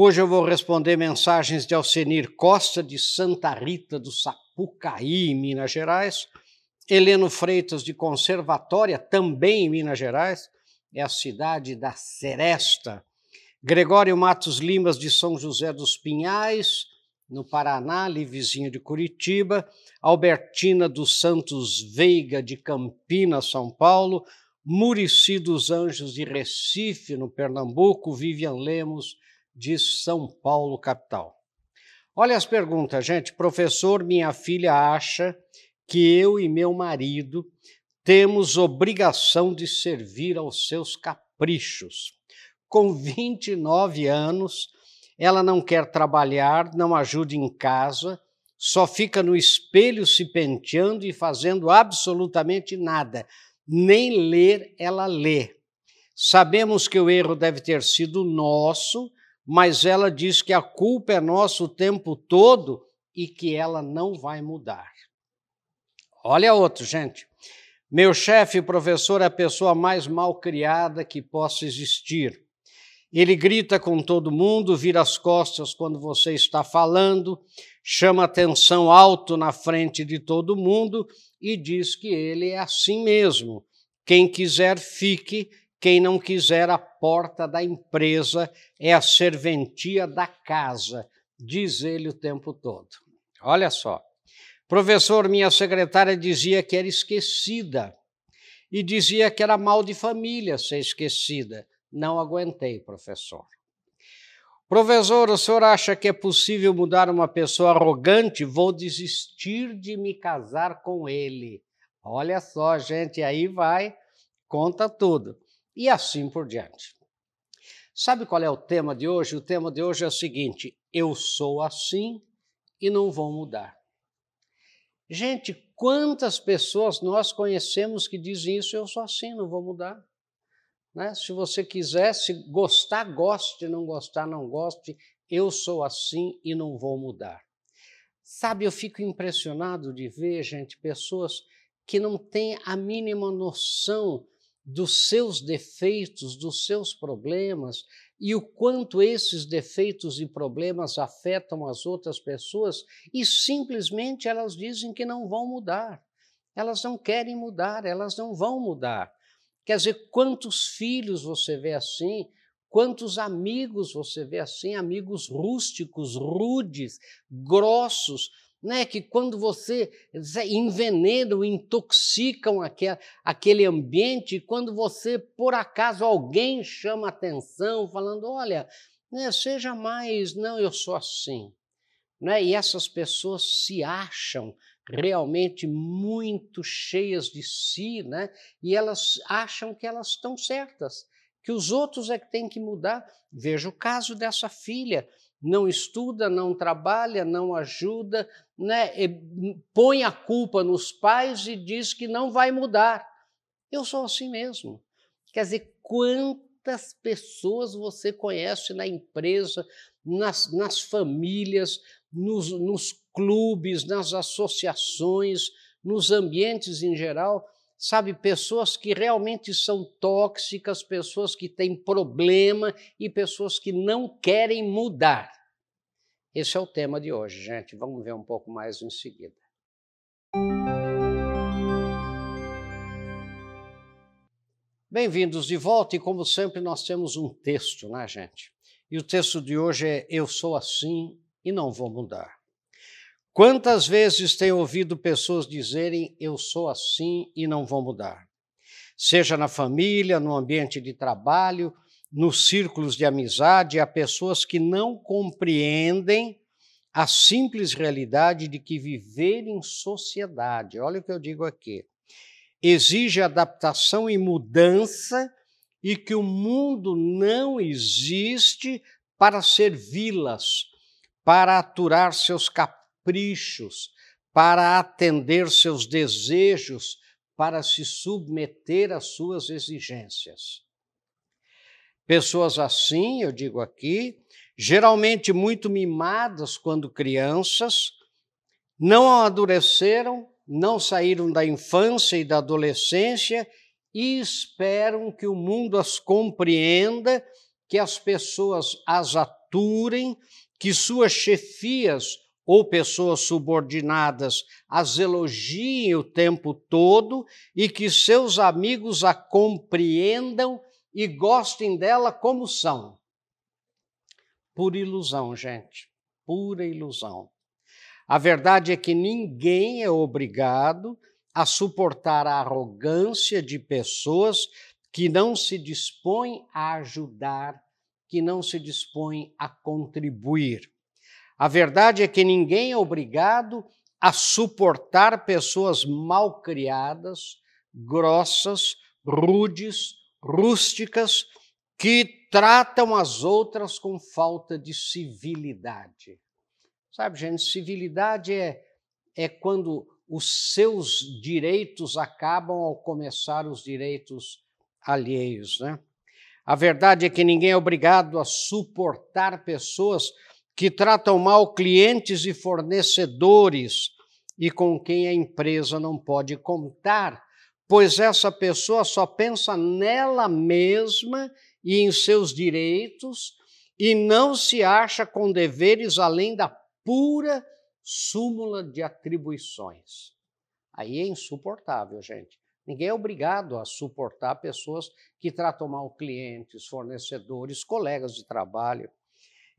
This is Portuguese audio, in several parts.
Hoje eu vou responder mensagens de Alcenir Costa, de Santa Rita do Sapucaí, em Minas Gerais. Heleno Freitas, de Conservatória, também em Minas Gerais, é a cidade da Seresta. Gregório Matos Limas, de São José dos Pinhais, no Paraná, ali vizinho de Curitiba. Albertina dos Santos Veiga, de Campinas, São Paulo. Murici dos Anjos, de Recife, no Pernambuco. Vivian Lemos, de São Paulo, capital. Olha as perguntas, gente. Professor, minha filha acha que eu e meu marido temos obrigação de servir aos seus caprichos. Com 29 anos, ela não quer trabalhar, não ajuda em casa, só fica no espelho se penteando e fazendo absolutamente nada. Nem ler ela lê. Sabemos que o erro deve ter sido nosso mas ela diz que a culpa é nossa o tempo todo e que ela não vai mudar. Olha outro, gente. Meu chefe, professor, é a pessoa mais mal criada que possa existir. Ele grita com todo mundo, vira as costas quando você está falando, chama atenção alto na frente de todo mundo e diz que ele é assim mesmo. Quem quiser, fique, quem não quiser, a porta da empresa é a serventia da casa, diz ele o tempo todo. Olha só. Professor, minha secretária dizia que era esquecida e dizia que era mal de família ser esquecida. Não aguentei, professor. Professor, o senhor acha que é possível mudar uma pessoa arrogante? Vou desistir de me casar com ele. Olha só, gente, aí vai, conta tudo e assim por diante. Sabe qual é o tema de hoje? O tema de hoje é o seguinte: eu sou assim e não vou mudar. Gente, quantas pessoas nós conhecemos que dizem isso? Eu sou assim, não vou mudar. Né? Se você quiser, se gostar, goste, não gostar, não goste, eu sou assim e não vou mudar. Sabe, eu fico impressionado de ver, gente, pessoas que não têm a mínima noção dos seus defeitos, dos seus problemas e o quanto esses defeitos e problemas afetam as outras pessoas e simplesmente elas dizem que não vão mudar. Elas não querem mudar, elas não vão mudar. Quer dizer, quantos filhos você vê assim, quantos amigos você vê assim, amigos rústicos, rudes, grossos, né, que quando você envenena ou intoxicam aquele, aquele ambiente, quando você, por acaso, alguém chama atenção, falando, olha, né, seja mais, não, eu sou assim. Né? E essas pessoas se acham realmente muito cheias de si, né? e elas acham que elas estão certas, que os outros é que têm que mudar. Veja o caso dessa filha não estuda, não trabalha, não ajuda, né? põe a culpa nos pais e diz que não vai mudar. Eu sou assim mesmo. Quer dizer, quantas pessoas você conhece na empresa, nas, nas famílias, nos, nos clubes, nas associações, nos ambientes em geral, sabe, pessoas que realmente são tóxicas, pessoas que têm problema e pessoas que não querem mudar. Esse é o tema de hoje, gente. Vamos ver um pouco mais em seguida. Bem-vindos de volta e, como sempre, nós temos um texto, né, gente? E o texto de hoje é Eu sou assim e não vou mudar. Quantas vezes tenho ouvido pessoas dizerem eu sou assim e não vou mudar? Seja na família, no ambiente de trabalho, nos círculos de amizade, há pessoas que não compreendem a simples realidade de que viver em sociedade, olha o que eu digo aqui, exige adaptação e mudança e que o mundo não existe para servi-las, para aturar seus caprichos caprichos, para atender seus desejos, para se submeter às suas exigências. Pessoas assim, eu digo aqui, geralmente muito mimadas quando crianças, não amadureceram, não saíram da infância e da adolescência e esperam que o mundo as compreenda que as pessoas as aturem, que suas chefias ou pessoas subordinadas as elogiem o tempo todo e que seus amigos a compreendam e gostem dela como são. Pura ilusão, gente, pura ilusão. A verdade é que ninguém é obrigado a suportar a arrogância de pessoas que não se dispõem a ajudar, que não se dispõem a contribuir. A verdade é que ninguém é obrigado a suportar pessoas mal criadas, grossas, rudes, rústicas, que tratam as outras com falta de civilidade. Sabe, gente, civilidade é, é quando os seus direitos acabam ao começar os direitos alheios, né? A verdade é que ninguém é obrigado a suportar pessoas que tratam mal clientes e fornecedores e com quem a empresa não pode contar, pois essa pessoa só pensa nela mesma e em seus direitos e não se acha com deveres além da pura súmula de atribuições. Aí é insuportável, gente. Ninguém é obrigado a suportar pessoas que tratam mal clientes, fornecedores, colegas de trabalho.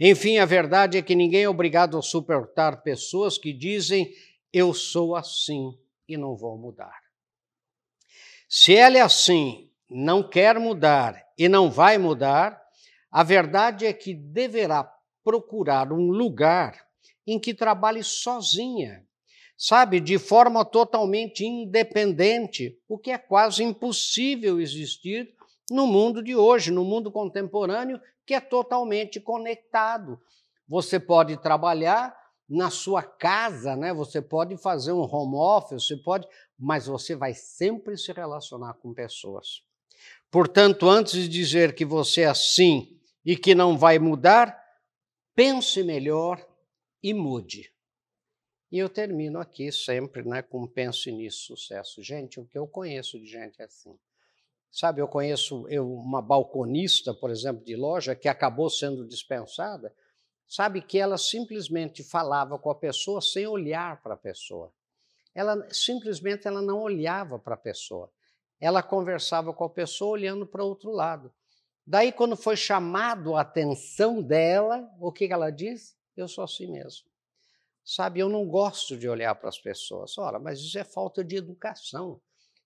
Enfim, a verdade é que ninguém é obrigado a suportar pessoas que dizem eu sou assim e não vou mudar. Se ela é assim, não quer mudar e não vai mudar, a verdade é que deverá procurar um lugar em que trabalhe sozinha, sabe, de forma totalmente independente, o que é quase impossível existir no mundo de hoje, no mundo contemporâneo, que é totalmente conectado. Você pode trabalhar na sua casa, né? Você pode fazer um home office, você pode, mas você vai sempre se relacionar com pessoas. Portanto, antes de dizer que você é assim e que não vai mudar, pense melhor e mude. E eu termino aqui sempre, né, com pense nisso, sucesso. Gente, o que eu conheço de gente é assim. Sabe, eu conheço eu, uma balconista, por exemplo, de loja, que acabou sendo dispensada, sabe que ela simplesmente falava com a pessoa sem olhar para a pessoa. Ela simplesmente ela não olhava para a pessoa. Ela conversava com a pessoa olhando para outro lado. Daí, quando foi chamado a atenção dela, o que ela disse? Eu sou assim mesmo. Sabe, eu não gosto de olhar para as pessoas. Ora, mas isso é falta de educação.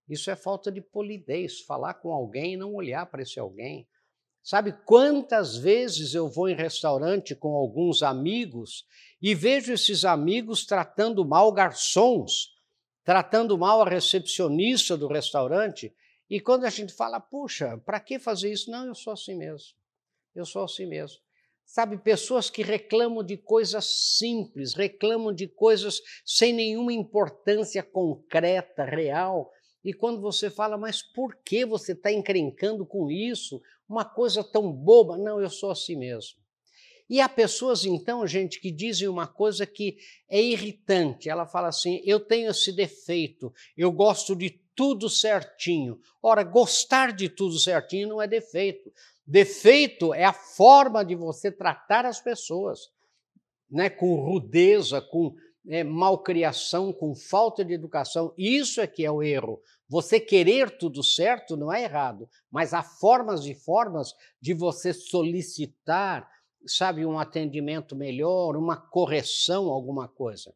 Isso é falta de polidez, falar com alguém e não olhar para esse alguém. Sabe quantas vezes eu vou em restaurante com alguns amigos e vejo esses amigos tratando mal garçons, tratando mal a recepcionista do restaurante, e quando a gente fala, puxa, para que fazer isso? Não, eu sou assim mesmo. Eu sou assim mesmo. Sabe, pessoas que reclamam de coisas simples, reclamam de coisas sem nenhuma importância concreta, real, e quando você fala, mas por que você está encrencando com isso? Uma coisa tão boba. Não, eu sou assim mesmo. E há pessoas, então, gente, que dizem uma coisa que é irritante. Ela fala assim: eu tenho esse defeito, eu gosto de tudo certinho. Ora, gostar de tudo certinho não é defeito. Defeito é a forma de você tratar as pessoas, né? com rudeza, com é, malcriação, com falta de educação. Isso é que é o erro. Você querer tudo certo não é errado, mas há formas e formas de você solicitar, sabe, um atendimento melhor, uma correção, alguma coisa.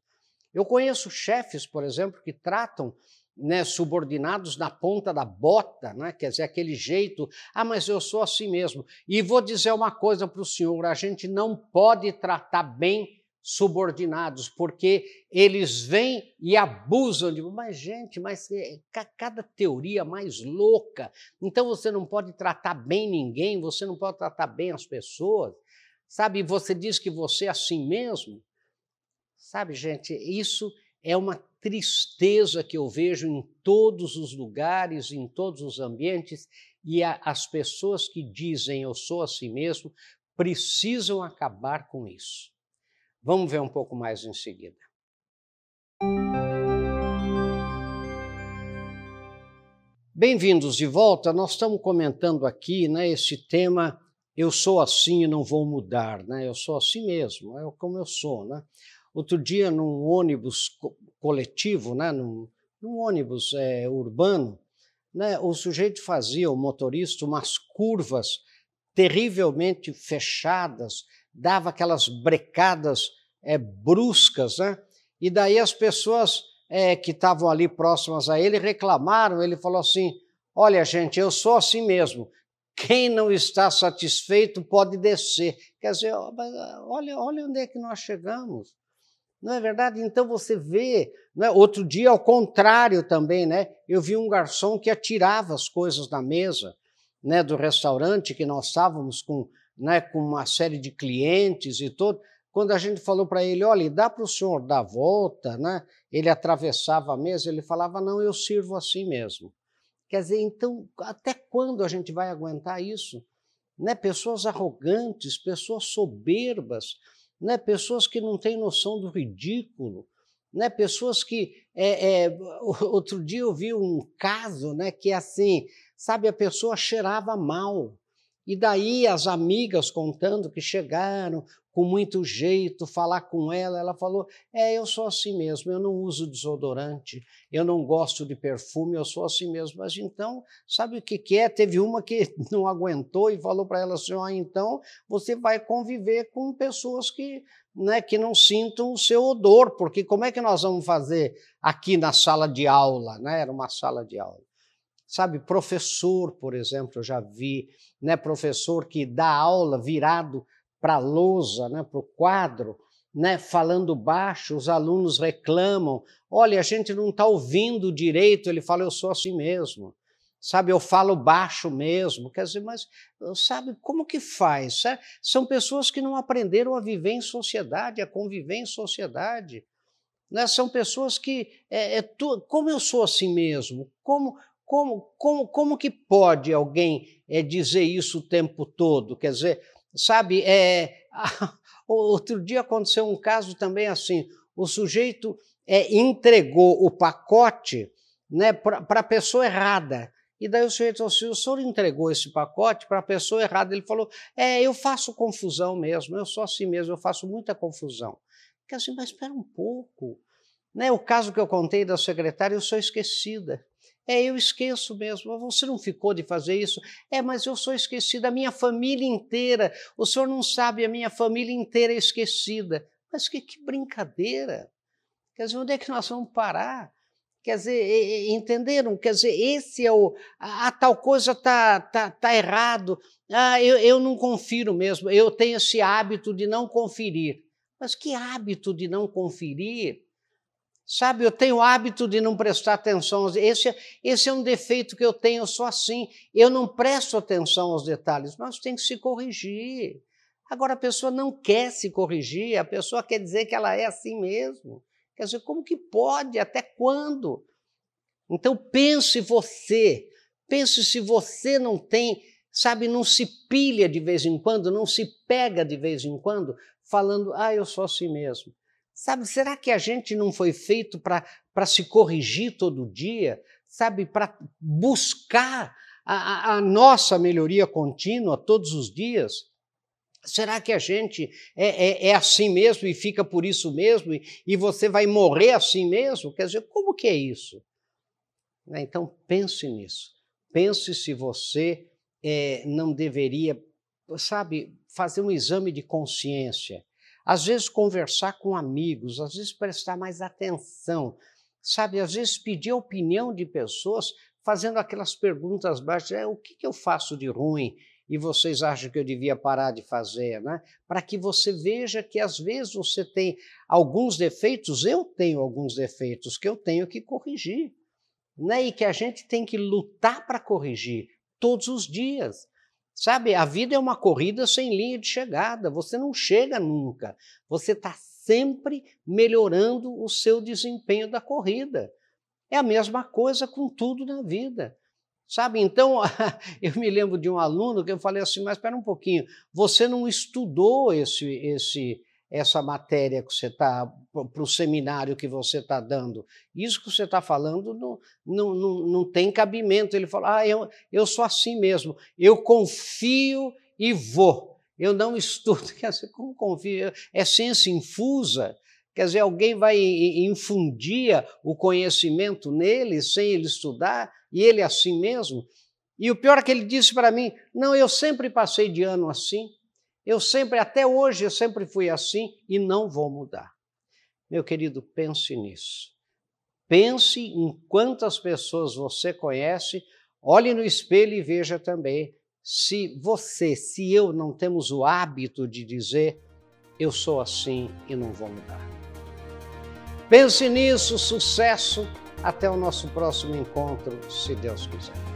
Eu conheço chefes, por exemplo, que tratam né, subordinados na ponta da bota, né, quer dizer, aquele jeito, ah, mas eu sou assim mesmo. E vou dizer uma coisa para o senhor: a gente não pode tratar bem subordinados, porque eles vêm e abusam de. Mas, gente, mas é, cada teoria mais louca. Então você não pode tratar bem ninguém, você não pode tratar bem as pessoas. Sabe, você diz que você é assim mesmo. Sabe, gente, isso é uma tristeza que eu vejo em todos os lugares, em todos os ambientes, e a, as pessoas que dizem eu sou assim mesmo precisam acabar com isso. Vamos ver um pouco mais em seguida. Bem-vindos de volta. Nós estamos comentando aqui né, esse tema eu sou assim e não vou mudar, né? Eu sou assim mesmo, é como eu sou, né? Outro dia, num ônibus coletivo, né? num, num ônibus é, urbano, né? o sujeito fazia, o motorista, umas curvas terrivelmente fechadas, dava aquelas brecadas é, bruscas, né? E daí as pessoas é, que estavam ali próximas a ele reclamaram. Ele falou assim: Olha, gente, eu sou assim mesmo. Quem não está satisfeito pode descer. Quer dizer, olha, olha onde é que nós chegamos. Não é verdade? Então você vê. Né? Outro dia, ao contrário também, né? Eu vi um garçom que atirava as coisas na mesa né, do restaurante, que nós estávamos com, né, com uma série de clientes e tudo quando a gente falou para ele, olha, dá para o senhor dar volta, né? ele atravessava a mesa, ele falava, não, eu sirvo assim mesmo. Quer dizer, então, até quando a gente vai aguentar isso? Né? Pessoas arrogantes, pessoas soberbas, né? pessoas que não têm noção do ridículo, né? pessoas que. É, é, outro dia eu vi um caso né, que é assim, sabe, a pessoa cheirava mal. E daí as amigas contando que chegaram, com muito jeito, falar com ela. Ela falou: É, eu sou assim mesmo, eu não uso desodorante, eu não gosto de perfume, eu sou assim mesmo. Mas então, sabe o que, que é? Teve uma que não aguentou e falou para ela assim: ah, então você vai conviver com pessoas que, né, que não sintam o seu odor, porque como é que nós vamos fazer aqui na sala de aula? Né? Era uma sala de aula. Sabe, professor, por exemplo, eu já vi, né, professor que dá aula virado para a lousa, né, para o quadro, né, falando baixo, os alunos reclamam. Olha, a gente não está ouvindo direito. Ele fala, eu sou assim mesmo. Sabe, eu falo baixo mesmo. Quer dizer, mas sabe como que faz? São pessoas que não aprenderam a viver em sociedade, a conviver em sociedade. Né? São pessoas que, é, é tu, como eu sou assim mesmo? Como, como, como, como que pode alguém é, dizer isso o tempo todo? Quer dizer, Sabe, é, outro dia aconteceu um caso também assim: o sujeito é, entregou o pacote né, para a pessoa errada. E daí o sujeito falou assim: o senhor entregou esse pacote para a pessoa errada. Ele falou: é, eu faço confusão mesmo, eu sou assim mesmo, eu faço muita confusão. Quer assim, mas espera um pouco. Né, o caso que eu contei da secretária, eu sou esquecida. É, eu esqueço mesmo. Você não ficou de fazer isso? É, mas eu sou esquecida, a minha família inteira. O senhor não sabe, a minha família inteira é esquecida. Mas que, que brincadeira! Quer dizer, onde é que nós vamos parar? Quer dizer, entenderam? Quer dizer, esse é o. A, a tal coisa está tá, tá errado. Ah, eu, eu não confiro mesmo. Eu tenho esse hábito de não conferir. Mas que hábito de não conferir? Sabe, eu tenho o hábito de não prestar atenção. Esse, esse é um defeito que eu tenho, eu sou assim. Eu não presto atenção aos detalhes, mas tem que se corrigir. Agora, a pessoa não quer se corrigir, a pessoa quer dizer que ela é assim mesmo. Quer dizer, como que pode? Até quando? Então, pense você. Pense se você não tem, sabe, não se pilha de vez em quando, não se pega de vez em quando, falando, ah, eu sou assim mesmo. Sabe, será que a gente não foi feito para se corrigir todo dia? Sabe, para buscar a, a, nossa melhoria contínua todos os dias? Será que a gente é, é, é, assim mesmo e fica por isso mesmo e, e, você vai morrer assim mesmo? Quer dizer, como que é isso? Né, então pense nisso. Pense se você é, não deveria, sabe, fazer um exame de consciência às vezes conversar com amigos, às vezes prestar mais atenção, sabe? Às vezes pedir a opinião de pessoas fazendo aquelas perguntas baixas, é, o que, que eu faço de ruim e vocês acham que eu devia parar de fazer, né? Para que você veja que às vezes você tem alguns defeitos, eu tenho alguns defeitos que eu tenho que corrigir, né? E que a gente tem que lutar para corrigir todos os dias. Sabe, a vida é uma corrida sem linha de chegada, você não chega nunca, você está sempre melhorando o seu desempenho da corrida. É a mesma coisa com tudo na vida. Sabe, então, eu me lembro de um aluno que eu falei assim, mas espera um pouquinho, você não estudou esse, esse, essa matéria que você está, para o seminário que você está dando. Isso que você está falando não, não, não, não tem cabimento. Ele falou: ah, eu, eu sou assim mesmo, eu confio e vou. Eu não estudo, quer dizer, como confio? É ciência infusa. Quer dizer, alguém vai infundir o conhecimento nele sem ele estudar, e ele assim mesmo. E o pior é que ele disse para mim: não, eu sempre passei de ano assim, eu sempre, até hoje, eu sempre fui assim e não vou mudar. Meu querido, pense nisso. Pense em quantas pessoas você conhece, olhe no espelho e veja também se você, se eu não temos o hábito de dizer eu sou assim e não vou mudar. Pense nisso, sucesso. Até o nosso próximo encontro, se Deus quiser.